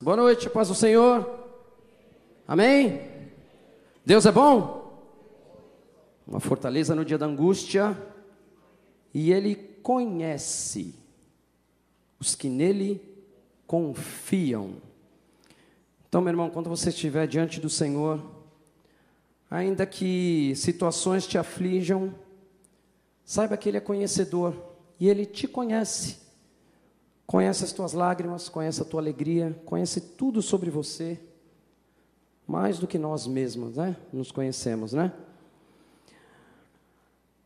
Boa noite, paz do Senhor. Amém? Deus é bom? Uma fortaleza no dia da angústia. E Ele conhece os que nele confiam. Então, meu irmão, quando você estiver diante do Senhor, ainda que situações te aflijam, saiba que Ele é conhecedor e Ele te conhece. Conhece as tuas lágrimas, conhece a tua alegria, conhece tudo sobre você, mais do que nós mesmos, né? Nos conhecemos, né?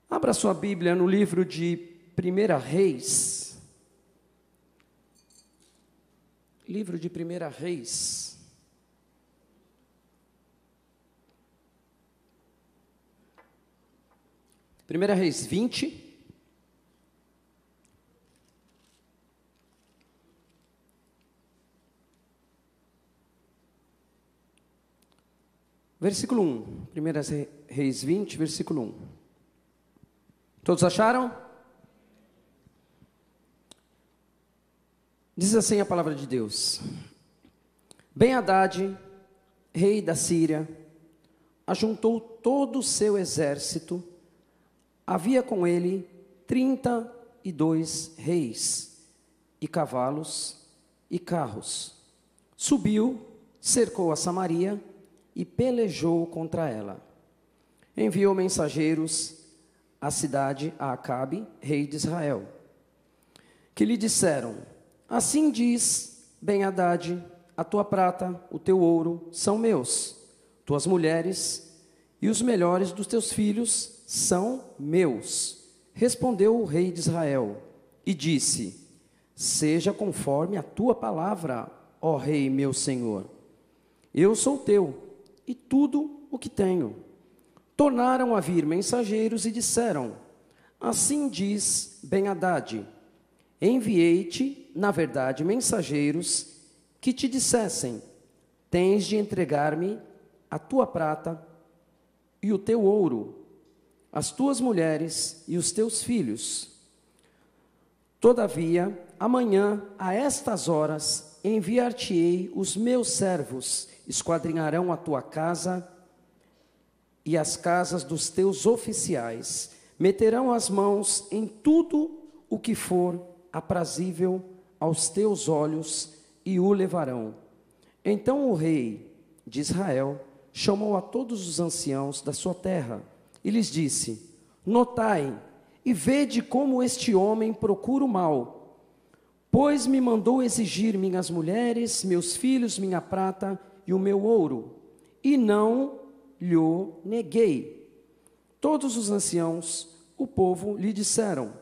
Abra sua Bíblia no livro de 1 Reis. Livro de 1 Reis. Primeira Reis 20. Versículo 1, 1 Reis 20, versículo 1. Todos acharam? Diz assim a palavra de Deus: Ben Haddad, rei da Síria, ajuntou todo o seu exército, havia com ele trinta e dois reis, e cavalos e carros. Subiu, cercou a Samaria, e pelejou contra ela. Enviou mensageiros à cidade a Acabe, rei de Israel, que lhe disseram: Assim diz Ben Haddad: a tua prata, o teu ouro são meus, tuas mulheres e os melhores dos teus filhos são meus. Respondeu o rei de Israel e disse: Seja conforme a tua palavra, ó rei meu senhor. Eu sou teu e tudo o que tenho. Tornaram a vir mensageiros e disseram: Assim diz Ben-Hadad: Enviei-te, na verdade, mensageiros que te dissessem: Tens de entregar-me a tua prata e o teu ouro, as tuas mulheres e os teus filhos. Todavia, amanhã, a estas horas, enviar-te-ei os meus servos esquadrinharão a tua casa e as casas dos teus oficiais, meterão as mãos em tudo o que for aprazível aos teus olhos e o levarão. Então o rei de Israel chamou a todos os anciãos da sua terra e lhes disse: Notai e vede como este homem procura o mal, pois me mandou exigir minhas mulheres, meus filhos, minha prata e o meu ouro, e não lhe neguei. Todos os anciãos, o povo, lhe disseram: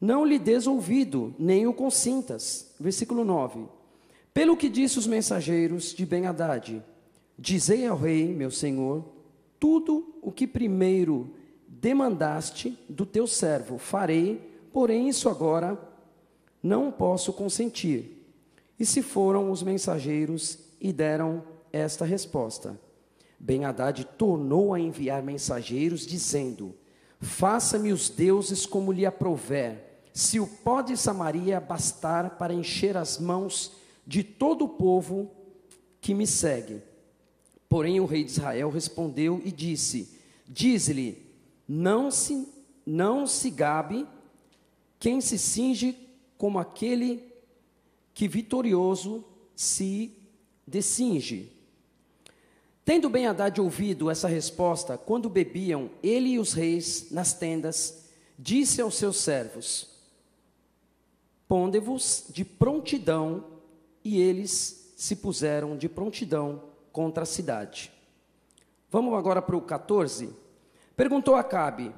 Não lhe des ouvido, nem o consintas. Versículo 9. Pelo que disse os mensageiros de Ben-Hadad: Dizei ao rei, meu senhor, tudo o que primeiro demandaste do teu servo, farei, porém isso agora não posso consentir. E se foram os mensageiros e deram esta resposta. Ben-Hadad tornou a enviar mensageiros, dizendo: Faça-me os deuses como lhe aprouver, se o pó de Samaria bastar para encher as mãos de todo o povo que me segue. Porém, o rei de Israel respondeu e disse: Diz-lhe, não se, não se gabe quem se cinge como aquele que vitorioso se descinge. Tendo Ben Haddad ouvido essa resposta, quando bebiam ele e os reis nas tendas, disse aos seus servos: Ponde-vos de prontidão, e eles se puseram de prontidão contra a cidade. Vamos agora para o 14. Perguntou Acabe: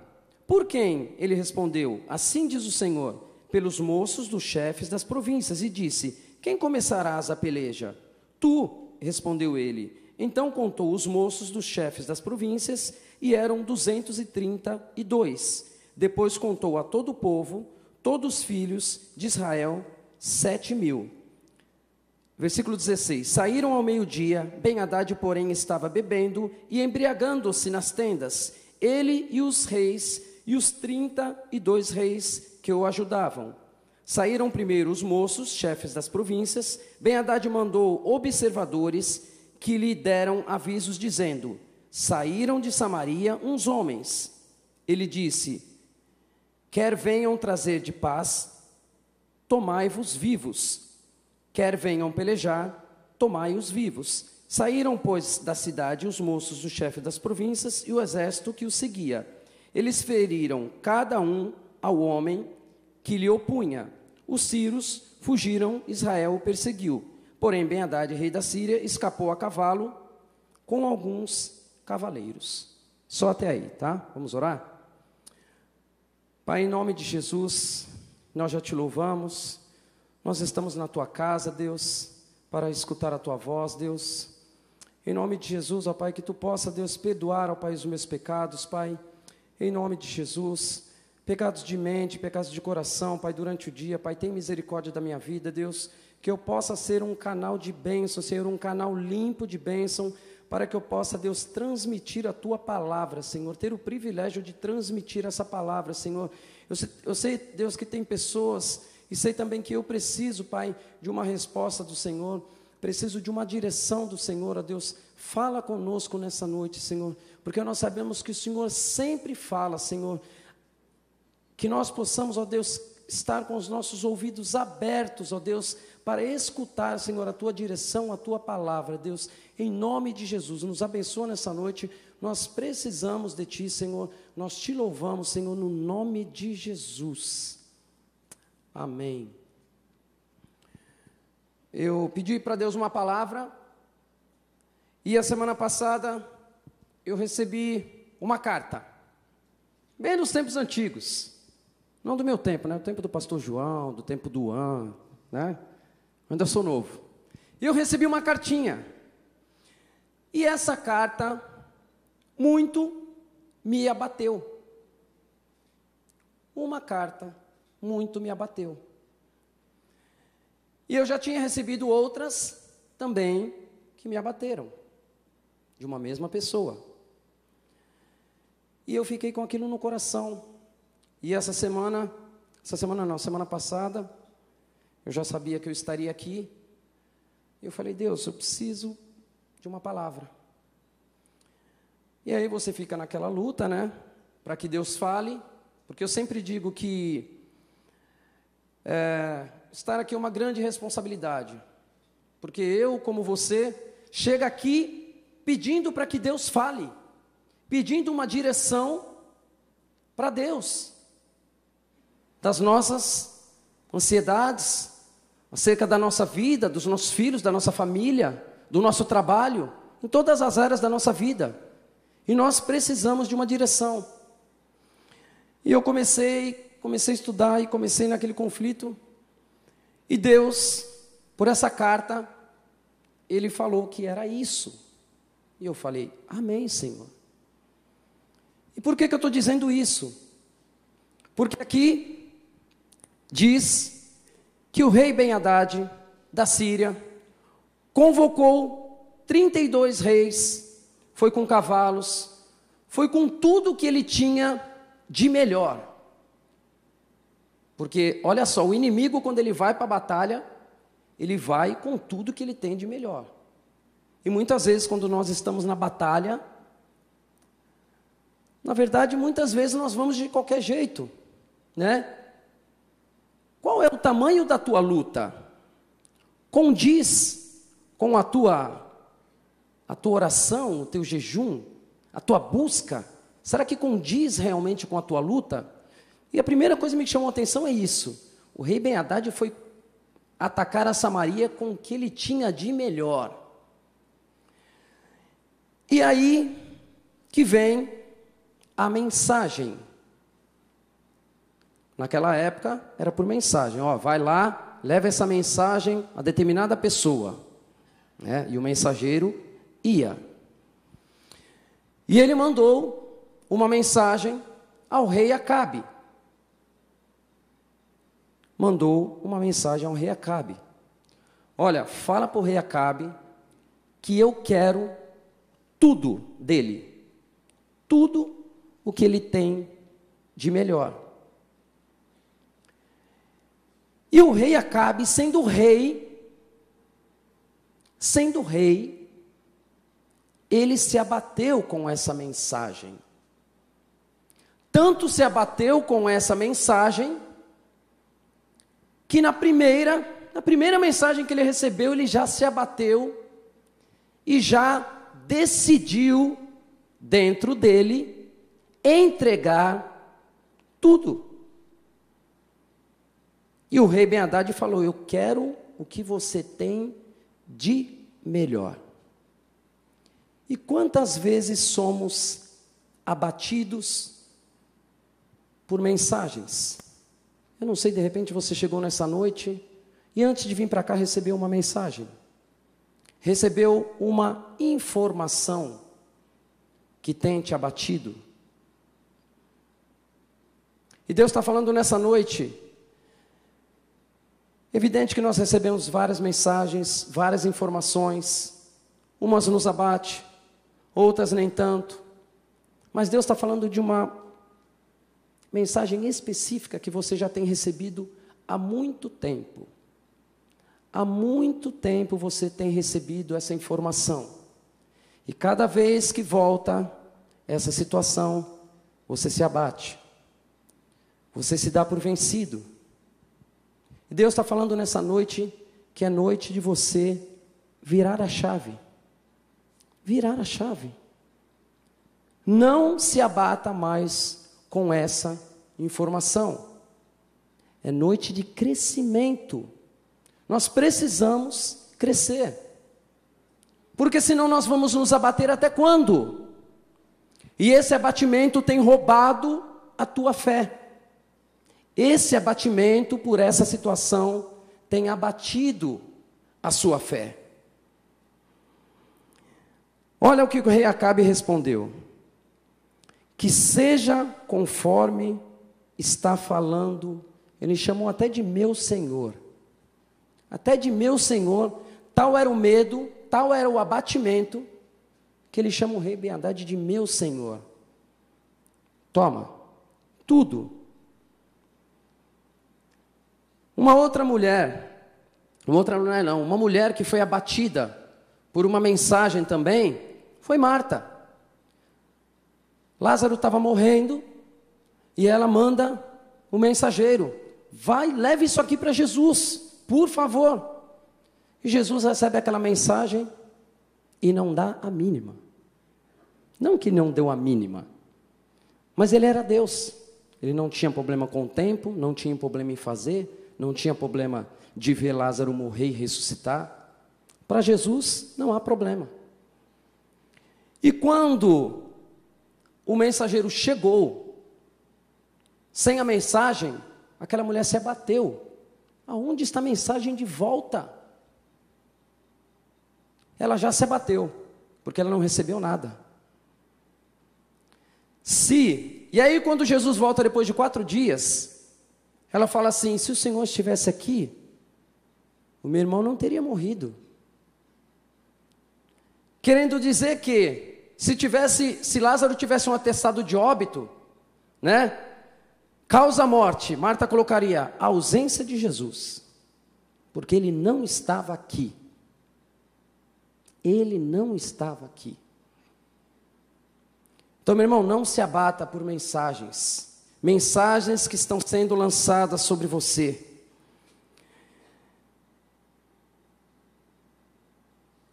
Por quem? Ele respondeu: Assim diz o Senhor, pelos moços dos chefes das províncias, e disse: Quem começarás a peleja? Tu, respondeu ele. Então contou os moços dos chefes das províncias, e eram duzentos e trinta e dois. Depois contou a todo o povo, todos os filhos de Israel, sete mil. Versículo 16: Saíram ao meio-dia, Ben Haddad, porém, estava bebendo e embriagando-se nas tendas, ele e os reis, e os trinta e dois reis que o ajudavam. Saíram primeiro os moços, chefes das províncias. Ben Haddad mandou observadores que lhe deram avisos, dizendo: Saíram de Samaria uns homens. Ele disse: Quer venham trazer de paz, tomai-vos vivos. Quer venham pelejar, tomai-os vivos. Saíram, pois, da cidade os moços do chefe das províncias e o exército que os seguia. Eles feriram cada um ao homem que lhe opunha. Os sírios fugiram, Israel o perseguiu. Porém, ben rei da Síria, escapou a cavalo com alguns cavaleiros. Só até aí, tá? Vamos orar? Pai, em nome de Jesus, nós já te louvamos. Nós estamos na tua casa, Deus, para escutar a tua voz, Deus. Em nome de Jesus, ó Pai, que tu possa, Deus, perdoar, ó Pai, os meus pecados, Pai. Em nome de Jesus, pecados de mente, pecados de coração, Pai, durante o dia, Pai, tem misericórdia da minha vida, Deus. Que eu possa ser um canal de bênção, ser um canal limpo de bênção, para que eu possa, Deus, transmitir a tua palavra, Senhor. Ter o privilégio de transmitir essa palavra, Senhor. Eu sei, eu sei Deus, que tem pessoas, e sei também que eu preciso, Pai, de uma resposta do Senhor preciso de uma direção do Senhor, ó Deus. Fala conosco nessa noite, Senhor, porque nós sabemos que o Senhor sempre fala, Senhor. Que nós possamos, ó Deus, estar com os nossos ouvidos abertos, ó Deus, para escutar, Senhor, a tua direção, a tua palavra, Deus, em nome de Jesus. Nos abençoa nessa noite. Nós precisamos de ti, Senhor. Nós te louvamos, Senhor, no nome de Jesus. Amém. Eu pedi para Deus uma palavra e a semana passada eu recebi uma carta, bem dos tempos antigos, não do meu tempo, né? Do tempo do pastor João, do tempo do An, né? Ainda sou novo. E eu recebi uma cartinha. E essa carta muito me abateu. Uma carta muito me abateu. E eu já tinha recebido outras também que me abateram, de uma mesma pessoa. E eu fiquei com aquilo no coração. E essa semana, essa semana não, semana passada, eu já sabia que eu estaria aqui. Eu falei, Deus, eu preciso de uma palavra. E aí você fica naquela luta, né? Para que Deus fale, porque eu sempre digo que é, estar aqui é uma grande responsabilidade, porque eu, como você, chega aqui pedindo para que Deus fale, pedindo uma direção para Deus, das nossas ansiedades, acerca da nossa vida, dos nossos filhos, da nossa família, do nosso trabalho, em todas as áreas da nossa vida. E nós precisamos de uma direção. E eu comecei, comecei a estudar e comecei naquele conflito e Deus, por essa carta, ele falou que era isso. E eu falei, Amém, Senhor. E por que, que eu estou dizendo isso? Porque aqui diz que o rei Ben-Hadad da Síria convocou 32 reis, foi com cavalos, foi com tudo que ele tinha de melhor. Porque, olha só, o inimigo, quando ele vai para a batalha, ele vai com tudo que ele tem de melhor. E muitas vezes, quando nós estamos na batalha, na verdade, muitas vezes nós vamos de qualquer jeito, né? Qual é o tamanho da tua luta? Condiz com a tua a tua oração, o teu jejum, a tua busca? Será que condiz realmente com a tua luta? E a primeira coisa que me chamou a atenção é isso. O rei Ben Haddad foi atacar a Samaria com o que ele tinha de melhor. E aí que vem a mensagem. Naquela época era por mensagem, ó, vai lá, leva essa mensagem a determinada pessoa. Né? E o mensageiro ia. E ele mandou uma mensagem ao rei Acabe mandou uma mensagem ao rei Acabe. Olha, fala para o rei Acabe que eu quero tudo dele, tudo o que ele tem de melhor. E o rei Acabe, sendo rei, sendo rei, ele se abateu com essa mensagem. Tanto se abateu com essa mensagem, que na primeira, na primeira mensagem que ele recebeu, ele já se abateu e já decidiu dentro dele entregar tudo. E o rei Ben Haddad falou: Eu quero o que você tem de melhor. E quantas vezes somos abatidos por mensagens? Eu não sei, de repente você chegou nessa noite e antes de vir para cá recebeu uma mensagem, recebeu uma informação que tem te abatido. E Deus está falando nessa noite. Evidente que nós recebemos várias mensagens, várias informações, umas nos abate, outras nem tanto. Mas Deus está falando de uma mensagem específica que você já tem recebido há muito tempo. Há muito tempo você tem recebido essa informação. E cada vez que volta essa situação, você se abate. Você se dá por vencido. E Deus está falando nessa noite que é noite de você virar a chave. Virar a chave. Não se abata mais com essa informação. É noite de crescimento. Nós precisamos crescer. Porque senão nós vamos nos abater até quando? E esse abatimento tem roubado a tua fé. Esse abatimento por essa situação tem abatido a sua fé. Olha o que o rei Acabe respondeu que seja conforme está falando, eles chamam até de meu Senhor. Até de meu Senhor, tal era o medo, tal era o abatimento, que eles chamam o rei Ben de meu Senhor. Toma, tudo. Uma outra mulher, uma outra mulher não, uma mulher que foi abatida por uma mensagem também, foi Marta. Lázaro estava morrendo e ela manda o mensageiro: vai, leve isso aqui para Jesus, por favor. E Jesus recebe aquela mensagem e não dá a mínima. Não que não deu a mínima, mas ele era Deus. Ele não tinha problema com o tempo, não tinha problema em fazer, não tinha problema de ver Lázaro morrer e ressuscitar. Para Jesus não há problema. E quando o mensageiro chegou, sem a mensagem, aquela mulher se abateu. Aonde está a mensagem de volta? Ela já se abateu, porque ela não recebeu nada. Se, e aí quando Jesus volta depois de quatro dias, ela fala assim: se o Senhor estivesse aqui, o meu irmão não teria morrido. Querendo dizer que se tivesse, se Lázaro tivesse um atestado de óbito, né? Causa morte, Marta colocaria a ausência de Jesus, porque ele não estava aqui. Ele não estava aqui. Então, meu irmão, não se abata por mensagens, mensagens que estão sendo lançadas sobre você.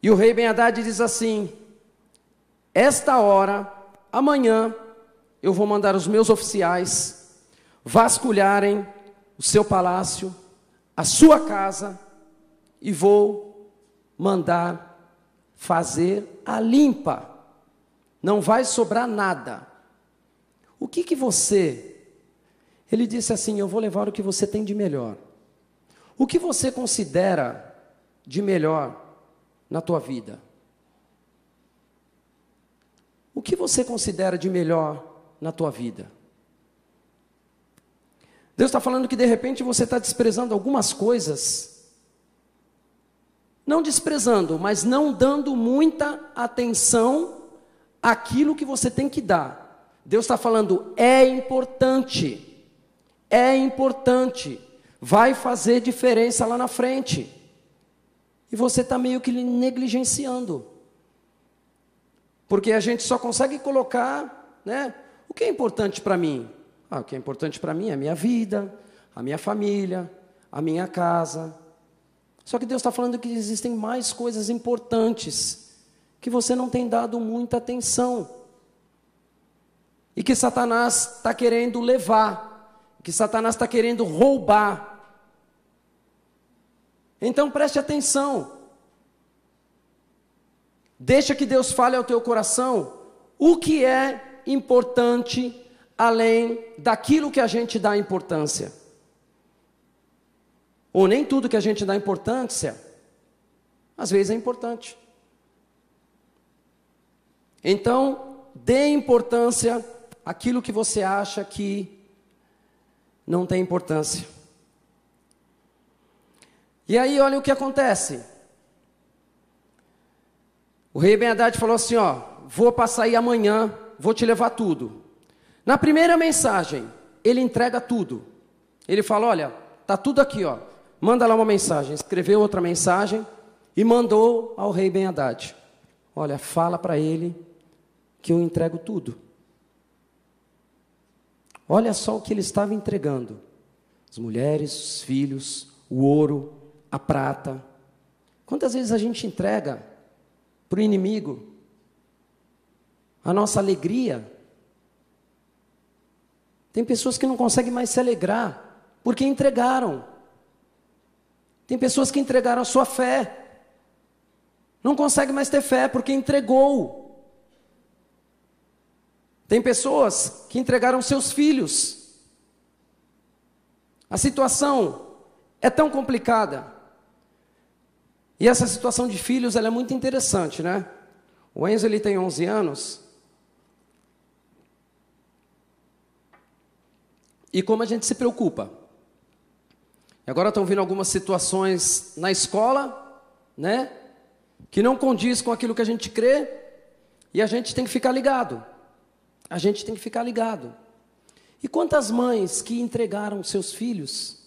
E o rei Ben Haddad diz assim: esta hora, amanhã, eu vou mandar os meus oficiais vasculharem o seu palácio, a sua casa, e vou mandar fazer a limpa. Não vai sobrar nada. O que que você? Ele disse assim: Eu vou levar o que você tem de melhor. O que você considera de melhor na tua vida? O que você considera de melhor na tua vida? Deus está falando que de repente você está desprezando algumas coisas. Não desprezando, mas não dando muita atenção àquilo que você tem que dar. Deus está falando, é importante, é importante, vai fazer diferença lá na frente. E você está meio que negligenciando. Porque a gente só consegue colocar, né? O que é importante para mim? Ah, o que é importante para mim é a minha vida, a minha família, a minha casa. Só que Deus está falando que existem mais coisas importantes que você não tem dado muita atenção. E que Satanás está querendo levar, que Satanás está querendo roubar. Então preste atenção. Deixa que Deus fale ao teu coração o que é importante além daquilo que a gente dá importância. Ou nem tudo que a gente dá importância, às vezes é importante. Então, dê importância àquilo que você acha que não tem importância. E aí, olha o que acontece. O rei Ben Haddad falou assim: Ó, vou passar aí amanhã, vou te levar tudo. Na primeira mensagem, ele entrega tudo. Ele fala: Olha, tá tudo aqui, ó. Manda lá uma mensagem. Escreveu outra mensagem e mandou ao rei Ben Haddad: Olha, fala para ele que eu entrego tudo. Olha só o que ele estava entregando: as mulheres, os filhos, o ouro, a prata. Quantas vezes a gente entrega para o inimigo a nossa alegria? Tem pessoas que não conseguem mais se alegrar porque entregaram. Tem pessoas que entregaram a sua fé. Não consegue mais ter fé porque entregou. Tem pessoas que entregaram seus filhos. A situação é tão complicada e essa situação de filhos ela é muito interessante, né? O Enzo ele tem 11 anos. E como a gente se preocupa? Agora estão vindo algumas situações na escola, né? Que não condiz com aquilo que a gente crê, e a gente tem que ficar ligado. A gente tem que ficar ligado. E quantas mães que entregaram seus filhos?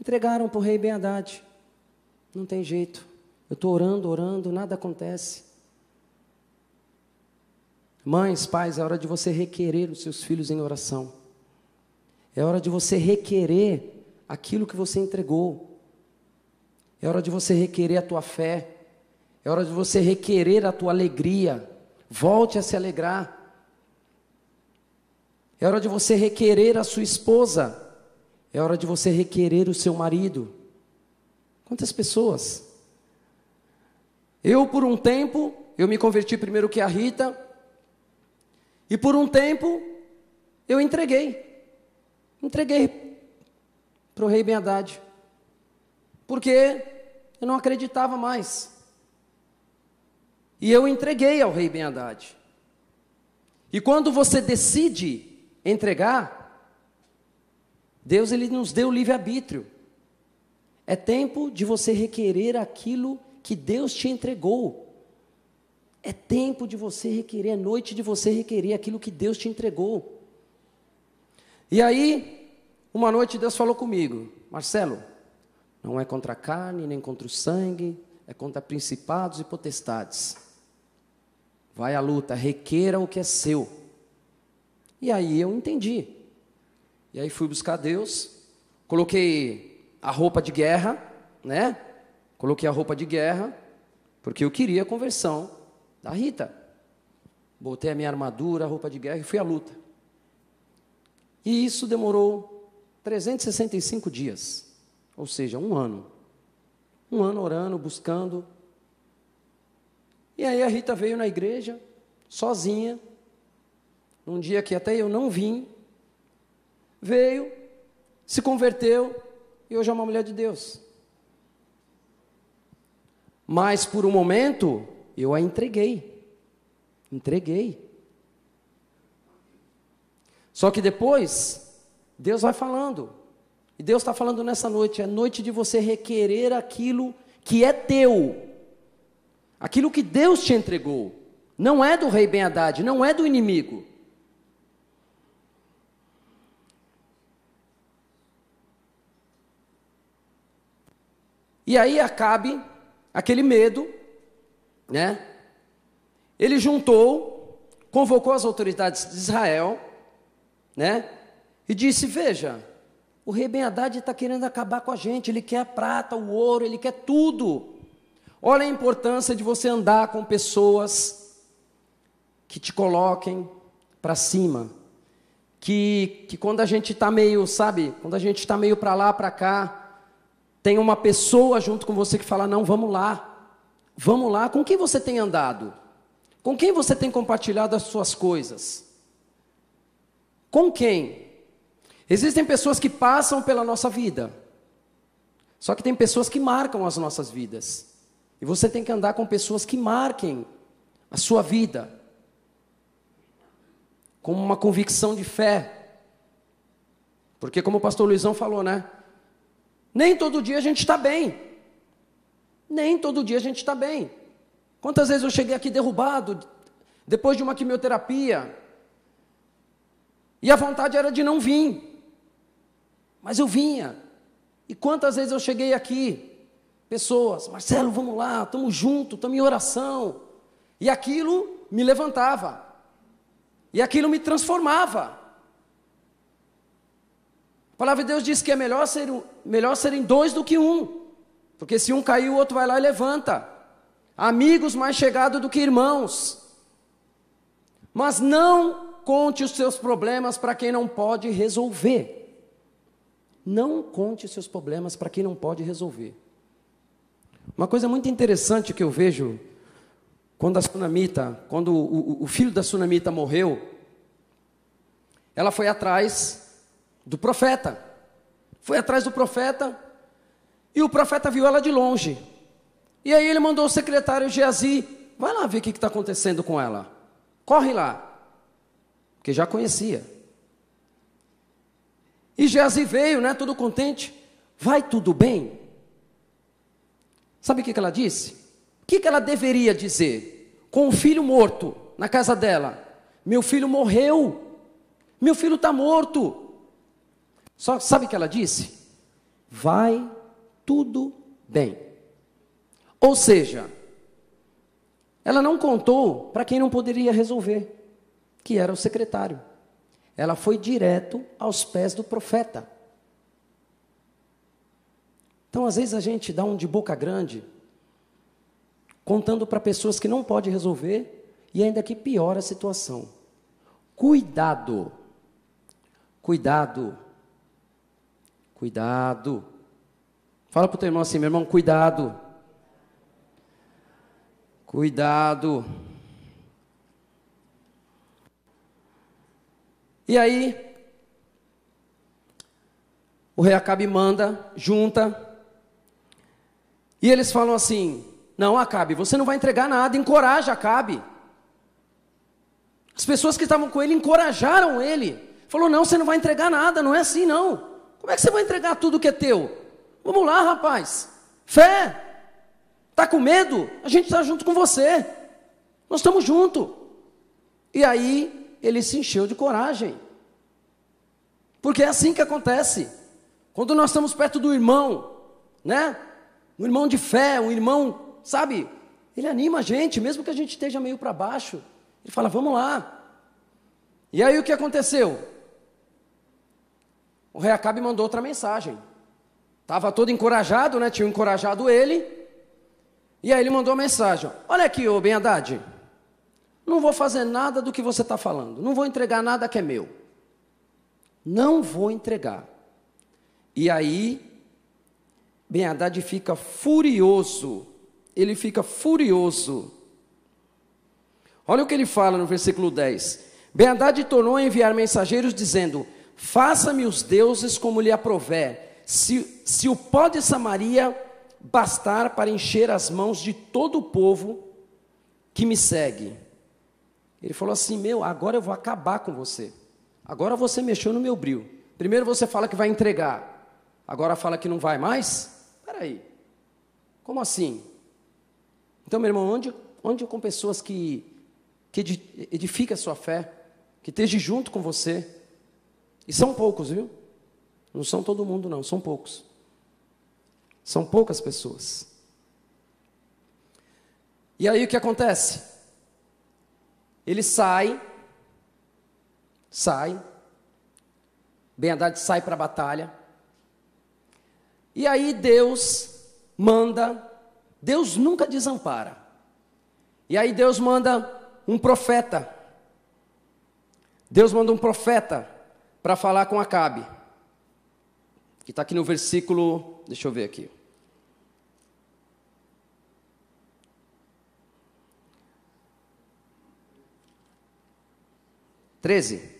Entregaram para o rei Ben Haddad. Não tem jeito. Eu estou orando, orando, nada acontece. Mães, pais, é hora de você requerer os seus filhos em oração. É hora de você requerer aquilo que você entregou. É hora de você requerer a tua fé. É hora de você requerer a tua alegria. Volte a se alegrar. É hora de você requerer a sua esposa. É hora de você requerer o seu marido. Quantas pessoas? Eu, por um tempo, eu me converti primeiro que a Rita, e por um tempo, eu entreguei. Entreguei para o rei Ben Haddad. Porque eu não acreditava mais. E eu entreguei ao rei Ben Haddad. E quando você decide entregar, Deus ele nos deu livre-arbítrio. É tempo de você requerer aquilo que Deus te entregou. É tempo de você requerer, é noite de você requerer aquilo que Deus te entregou. E aí, uma noite Deus falou comigo, Marcelo, não é contra a carne, nem contra o sangue, é contra principados e potestades. Vai à luta, requeira o que é seu. E aí eu entendi. E aí fui buscar Deus, coloquei a roupa de guerra, né? Coloquei a roupa de guerra, porque eu queria a conversão da Rita. Botei a minha armadura, a roupa de guerra e fui à luta. E isso demorou 365 dias, ou seja, um ano. Um ano orando, buscando. E aí a Rita veio na igreja, sozinha, num dia que até eu não vim, veio, se converteu, e hoje é uma mulher de Deus. Mas por um momento eu a entreguei. Entreguei. Só que depois, Deus vai falando. E Deus está falando nessa noite: é noite de você requerer aquilo que é teu. Aquilo que Deus te entregou. Não é do rei Ben Haddad, não é do inimigo. E aí Acabe, aquele medo, né? Ele juntou, convocou as autoridades de Israel, né? E disse: Veja, o rei Ben Haddad está querendo acabar com a gente, ele quer a prata, o ouro, ele quer tudo. Olha a importância de você andar com pessoas que te coloquem para cima. Que, que quando a gente está meio, sabe, quando a gente está meio para lá, para cá, tem uma pessoa junto com você que fala: não, vamos lá, vamos lá. Com quem você tem andado? Com quem você tem compartilhado as suas coisas? Com quem? Existem pessoas que passam pela nossa vida, só que tem pessoas que marcam as nossas vidas. E você tem que andar com pessoas que marquem a sua vida, com uma convicção de fé. Porque, como o pastor Luizão falou, né? Nem todo dia a gente está bem. Nem todo dia a gente está bem. Quantas vezes eu cheguei aqui derrubado, depois de uma quimioterapia, e a vontade era de não vir, mas eu vinha. E quantas vezes eu cheguei aqui, pessoas, Marcelo, vamos lá, estamos juntos, estamos em oração, e aquilo me levantava, e aquilo me transformava. A palavra de Deus diz que é melhor, ser, melhor serem dois do que um, porque se um cair, o outro vai lá e levanta amigos mais chegados do que irmãos. Mas não conte os seus problemas para quem não pode resolver. Não conte os seus problemas para quem não pode resolver. Uma coisa muito interessante que eu vejo quando a Sunamita, quando o, o, o filho da Sunamita morreu, ela foi atrás do profeta. Foi atrás do profeta e o profeta viu ela de longe. E aí ele mandou o secretário Geazi, vai lá ver o que está acontecendo com ela. Corre lá. Porque já conhecia. E Geazi veio, né, todo contente. Vai tudo bem? Sabe o que, que ela disse? O que, que ela deveria dizer? Com o filho morto na casa dela. Meu filho morreu. Meu filho está morto. Só sabe o que ela disse? Vai tudo bem. Ou seja, ela não contou para quem não poderia resolver, que era o secretário. Ela foi direto aos pés do profeta. Então, às vezes a gente dá um de boca grande, contando para pessoas que não pode resolver e ainda que piora a situação. Cuidado. Cuidado. Cuidado. Fala para o teu irmão assim, meu irmão, cuidado. Cuidado. E aí, o rei Acabe manda, junta, e eles falam assim: Não, Acabe, você não vai entregar nada, encoraja Acabe. As pessoas que estavam com ele encorajaram ele. Falou: Não, você não vai entregar nada, não é assim não. Como é que você vai entregar tudo que é teu? Vamos lá, rapaz. Fé. Está com medo? A gente está junto com você. Nós estamos juntos. E aí ele se encheu de coragem. Porque é assim que acontece. Quando nós estamos perto do irmão, né? Um irmão de fé, um irmão, sabe? Ele anima a gente, mesmo que a gente esteja meio para baixo. Ele fala: "Vamos lá". E aí o que aconteceu? O rei Acabe mandou outra mensagem. Estava todo encorajado, né? Tinha encorajado ele. E aí ele mandou uma mensagem: Olha aqui, ô Ben Haddad, não vou fazer nada do que você está falando, não vou entregar nada que é meu. Não vou entregar. E aí, Ben Haddad fica furioso. Ele fica furioso. Olha o que ele fala no versículo 10. Ben Haddad tornou a enviar mensageiros dizendo: Faça-me os deuses como lhe aprover. Se, se o pó de Samaria bastar para encher as mãos de todo o povo que me segue. Ele falou assim: Meu, agora eu vou acabar com você. Agora você mexeu no meu brilho. Primeiro você fala que vai entregar, agora fala que não vai mais? Espera aí, como assim? Então, meu irmão, onde, onde com pessoas que, que edificam a sua fé, que estejam junto com você, e são poucos, viu? Não são todo mundo, não, são poucos. São poucas pessoas. E aí o que acontece? Ele sai, sai, Ben Haddad sai para a batalha, e aí Deus manda, Deus nunca desampara, e aí Deus manda um profeta, Deus manda um profeta para falar com Acabe, que está aqui no versículo, deixa eu ver aqui. Treze.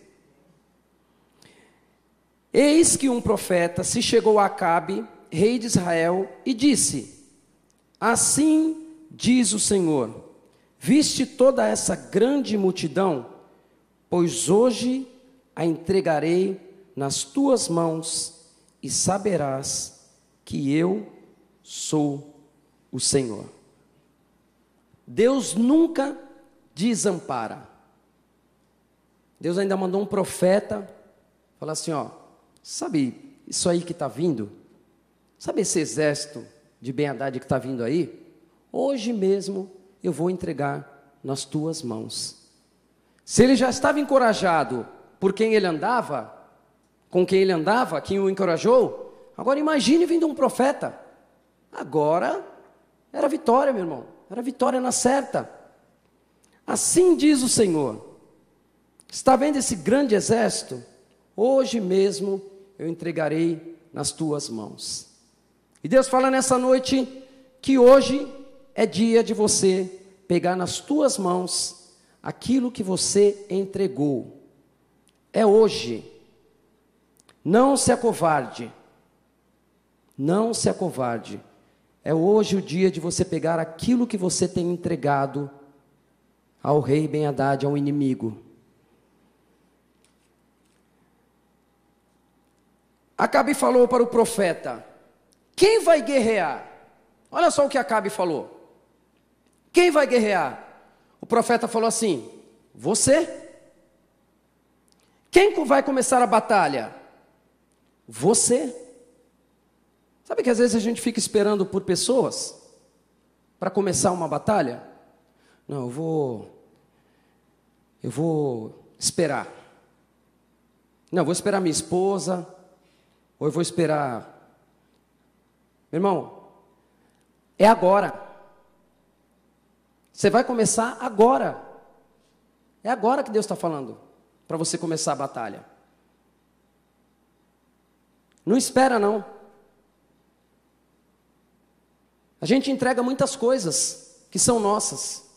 Eis que um profeta se chegou a Acabe, rei de Israel, e disse: Assim diz o Senhor: Viste toda essa grande multidão? Pois hoje a entregarei nas tuas mãos e saberás que eu sou o Senhor. Deus nunca desampara. Deus ainda mandou um profeta falar assim: ó, sabe isso aí que está vindo? Sabe esse exército de bem-adade que está vindo aí? Hoje mesmo eu vou entregar nas tuas mãos. Se ele já estava encorajado por quem ele andava, com quem ele andava, quem o encorajou, agora imagine vindo um profeta. Agora era vitória, meu irmão, era vitória na certa. Assim diz o Senhor: Está vendo esse grande exército? Hoje mesmo eu entregarei nas tuas mãos. E Deus fala nessa noite que hoje é dia de você pegar nas tuas mãos aquilo que você entregou. É hoje. Não se acovarde. Não se acovarde. É hoje o dia de você pegar aquilo que você tem entregado ao rei Ben Haddad, ao inimigo. Acabe falou para o profeta: Quem vai guerrear? Olha só o que Acabe falou. Quem vai guerrear? O profeta falou assim: Você. Quem vai começar a batalha? Você. Sabe que às vezes a gente fica esperando por pessoas para começar uma batalha? Não, eu vou. Eu vou esperar. Não, eu vou esperar minha esposa. Ou eu vou esperar. Meu irmão, é agora. Você vai começar agora. É agora que Deus está falando para você começar a batalha. Não espera, não. A gente entrega muitas coisas que são nossas.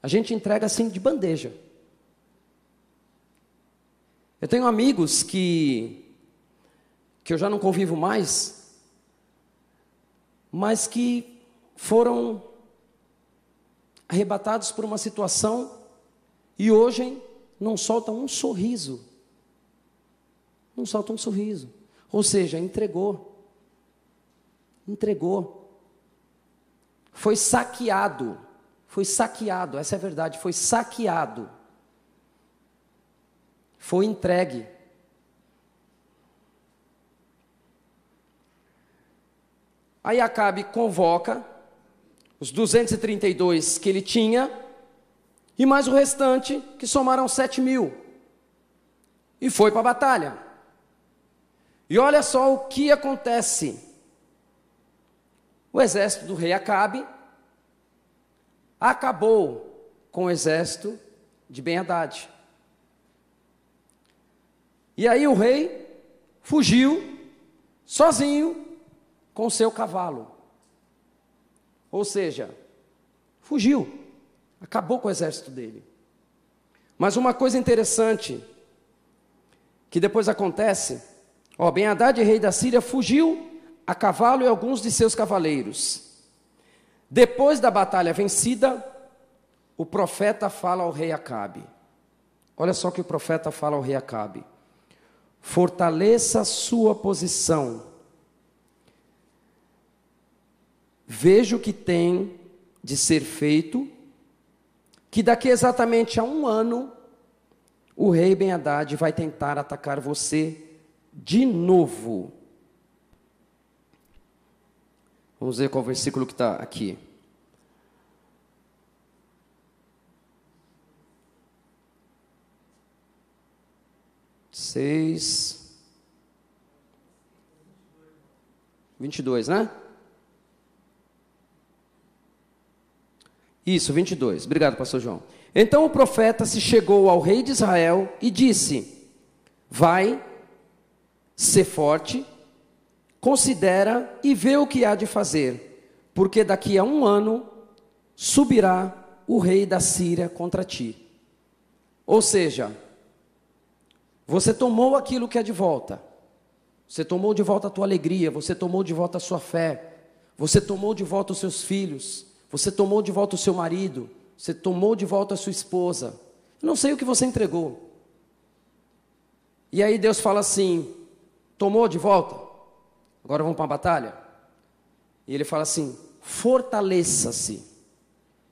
A gente entrega assim de bandeja. Eu tenho amigos que que eu já não convivo mais, mas que foram arrebatados por uma situação e hoje não soltam um sorriso. Não soltam um sorriso. Ou seja, entregou. Entregou. Foi saqueado. Foi saqueado, essa é a verdade, foi saqueado. Foi entregue. Aí Acabe convoca os 232 que ele tinha, e mais o restante, que somaram 7 mil. E foi para a batalha. E olha só o que acontece. O exército do rei Acabe acabou com o exército de Ben Haddad. E aí o rei fugiu sozinho com seu cavalo. Ou seja, fugiu, acabou com o exército dele. Mas uma coisa interessante que depois acontece, ó, Ben Haddad, rei da Síria, fugiu a cavalo e alguns de seus cavaleiros. Depois da batalha vencida, o profeta fala ao rei Acabe. Olha só que o profeta fala ao rei Acabe: Fortaleça sua posição veja o que tem de ser feito, que daqui exatamente a um ano, o rei Ben Haddad vai tentar atacar você de novo. Vamos ver qual versículo que está aqui. Seis. Vinte e dois, né? Isso, 22. Obrigado, pastor João. Então o profeta se chegou ao rei de Israel e disse: Vai, ser forte, considera e vê o que há de fazer, porque daqui a um ano subirá o rei da Síria contra ti. Ou seja, você tomou aquilo que é de volta. Você tomou de volta a tua alegria, você tomou de volta a sua fé, você tomou de volta os seus filhos, você tomou de volta o seu marido, você tomou de volta a sua esposa. Não sei o que você entregou. E aí Deus fala assim: tomou de volta? Agora vamos para a batalha? E ele fala assim: fortaleça-se.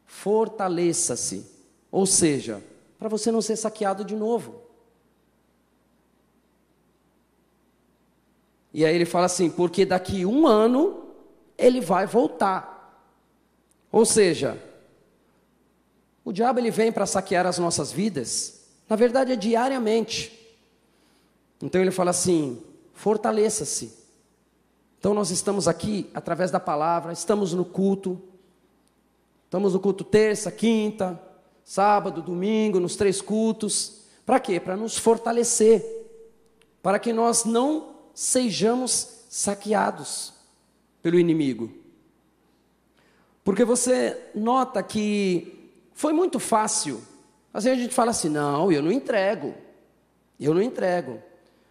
Fortaleça-se. Ou seja, para você não ser saqueado de novo. E aí ele fala assim: porque daqui um ano ele vai voltar. Ou seja, o diabo ele vem para saquear as nossas vidas, na verdade é diariamente. Então ele fala assim: fortaleça-se. Então nós estamos aqui através da palavra, estamos no culto, estamos no culto terça, quinta, sábado, domingo, nos três cultos. Para quê? Para nos fortalecer, para que nós não sejamos saqueados pelo inimigo. Porque você nota que foi muito fácil. Às vezes a gente fala assim: não, eu não entrego. Eu não entrego.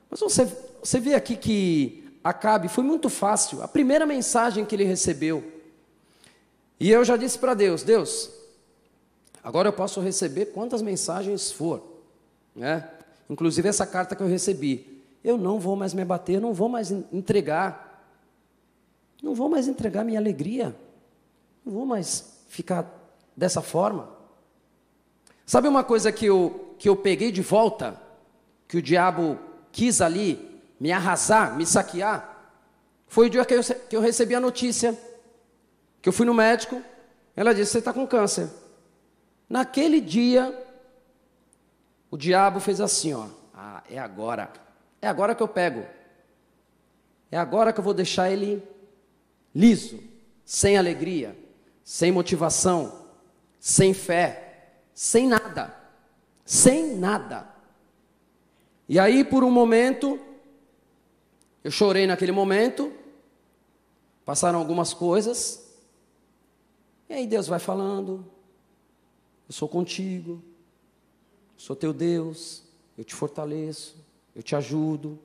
Mas você, você vê aqui que Acabe foi muito fácil. A primeira mensagem que ele recebeu. E eu já disse para Deus: Deus, agora eu posso receber quantas mensagens for. Né? Inclusive essa carta que eu recebi. Eu não vou mais me abater, não vou mais entregar. Não vou mais entregar minha alegria. Não vou mais ficar dessa forma. Sabe uma coisa que eu, que eu peguei de volta, que o diabo quis ali me arrasar, me saquear? Foi o dia que eu, que eu recebi a notícia, que eu fui no médico, ela disse: Você está com câncer. Naquele dia, o diabo fez assim: ó, ah, é agora, é agora que eu pego, é agora que eu vou deixar ele liso, sem alegria sem motivação, sem fé, sem nada. Sem nada. E aí, por um momento, eu chorei naquele momento, passaram algumas coisas, e aí Deus vai falando: Eu sou contigo, sou teu Deus, eu te fortaleço, eu te ajudo,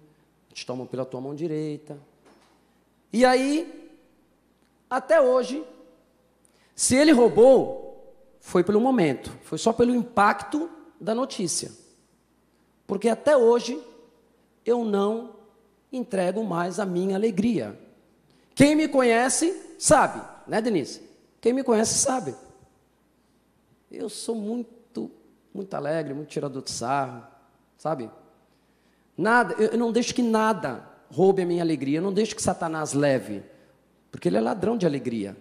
eu te tomo pela tua mão direita. E aí, até hoje, se ele roubou, foi pelo momento, foi só pelo impacto da notícia. Porque até hoje eu não entrego mais a minha alegria. Quem me conhece sabe, né, Denise? Quem me conhece sabe. Eu sou muito, muito alegre, muito tirador de sarro, sabe? Nada, eu não deixo que nada roube a minha alegria, eu não deixo que Satanás leve, porque ele é ladrão de alegria.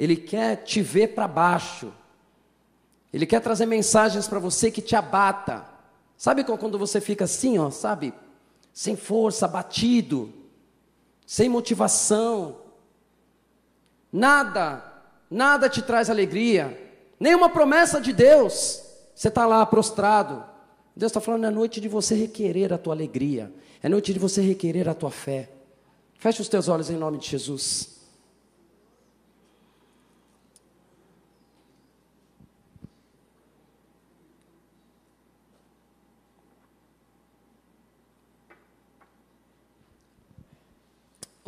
Ele quer te ver para baixo. Ele quer trazer mensagens para você que te abata. Sabe quando você fica assim, ó, sabe? Sem força, abatido, sem motivação. Nada, nada te traz alegria. Nenhuma promessa de Deus. Você está lá prostrado. Deus está falando, é noite de você requerer a tua alegria. É noite de você requerer a tua fé. Feche os teus olhos em nome de Jesus.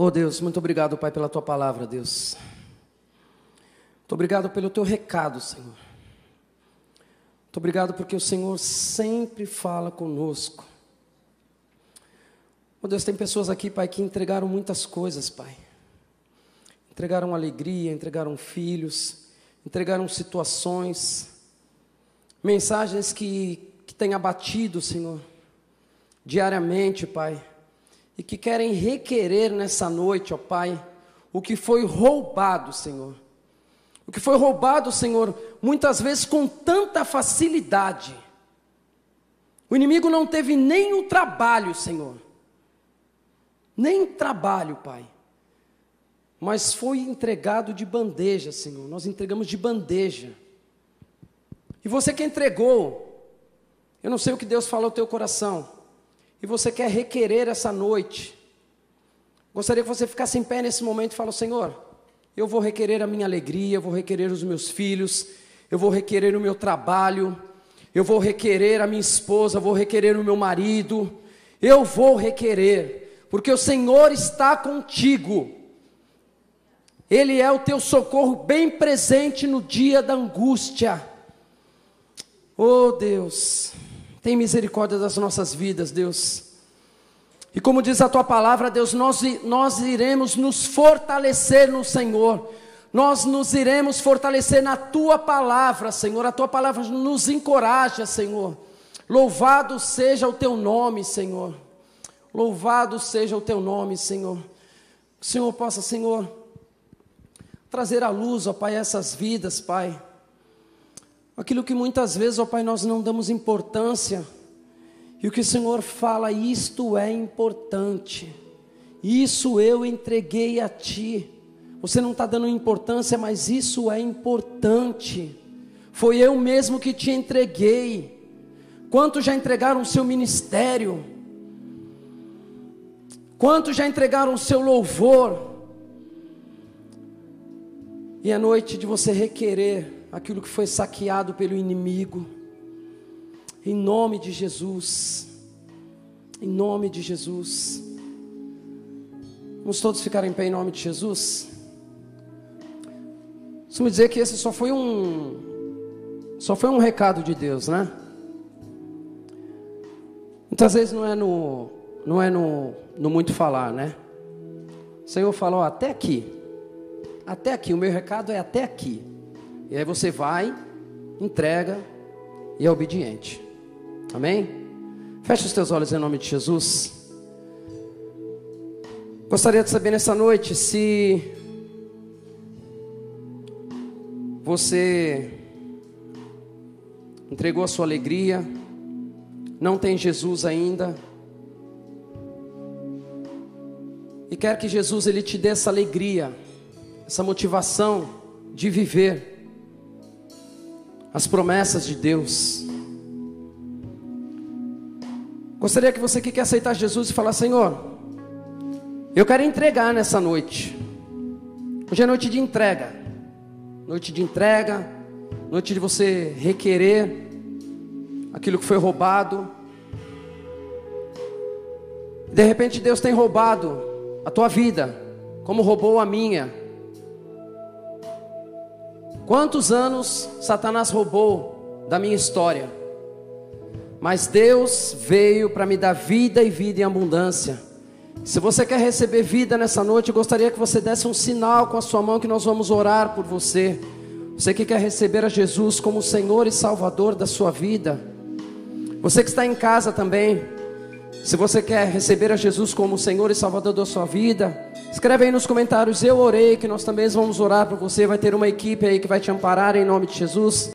Oh Deus, muito obrigado, Pai, pela tua palavra, Deus. Muito obrigado pelo teu recado, Senhor. Muito obrigado porque o Senhor sempre fala conosco. Oh Deus, tem pessoas aqui, Pai, que entregaram muitas coisas, Pai. Entregaram alegria, entregaram filhos, entregaram situações, mensagens que, que têm abatido, Senhor, diariamente, Pai e que querem requerer nessa noite, ó Pai, o que foi roubado, Senhor. O que foi roubado, Senhor, muitas vezes com tanta facilidade. O inimigo não teve nem o trabalho, Senhor. Nem trabalho, Pai. Mas foi entregado de bandeja, Senhor. Nós entregamos de bandeja. E você que entregou, eu não sei o que Deus falou ao teu coração. E você quer requerer essa noite. Gostaria que você ficasse em pé nesse momento e falasse, Senhor, eu vou requerer a minha alegria, eu vou requerer os meus filhos, eu vou requerer o meu trabalho, eu vou requerer a minha esposa, eu vou requerer o meu marido, eu vou requerer, porque o Senhor está contigo. Ele é o teu socorro bem presente no dia da angústia. Oh Deus, tem misericórdia das nossas vidas, Deus. E como diz a tua palavra, Deus, nós, nós iremos nos fortalecer no Senhor nós nos iremos fortalecer na tua palavra, Senhor. A tua palavra nos encoraja, Senhor. Louvado seja o teu nome, Senhor. Louvado seja o teu nome, Senhor. Que o Senhor possa, Senhor, trazer à luz, ó Pai, essas vidas, Pai. Aquilo que muitas vezes, ó Pai, nós não damos importância. E o que o Senhor fala, isto é importante. Isso eu entreguei a Ti. Você não está dando importância, mas isso é importante. Foi eu mesmo que te entreguei. Quantos já entregaram o seu ministério? Quantos já entregaram o seu louvor? E é noite de você requerer aquilo que foi saqueado pelo inimigo. Em nome de Jesus. Em nome de Jesus. Vamos todos ficar em pé em nome de Jesus? Costumo dizer que esse só foi um só foi um recado de Deus, né? Muitas vezes não é no não é no, no muito falar, né? O Senhor falou até aqui. Até aqui, o meu recado é até aqui. E aí você vai, entrega e é obediente. Amém? Feche os teus olhos em nome de Jesus. Gostaria de saber nessa noite se você entregou a sua alegria, não tem Jesus ainda, e quer que Jesus ele te dê essa alegria, essa motivação de viver as promessas de Deus. Gostaria que você que quer aceitar Jesus e falar: Senhor, eu quero entregar nessa noite. Hoje é noite de entrega noite de entrega, noite de você requerer aquilo que foi roubado. De repente Deus tem roubado a tua vida, como roubou a minha. Quantos anos Satanás roubou da minha história? Mas Deus veio para me dar vida e vida em abundância. Se você quer receber vida nessa noite, eu gostaria que você desse um sinal com a sua mão que nós vamos orar por você. Você que quer receber a Jesus como Senhor e Salvador da sua vida. Você que está em casa também. Se você quer receber a Jesus como Senhor e Salvador da sua vida, escreve aí nos comentários. Eu orei, que nós também vamos orar por você. Vai ter uma equipe aí que vai te amparar em nome de Jesus.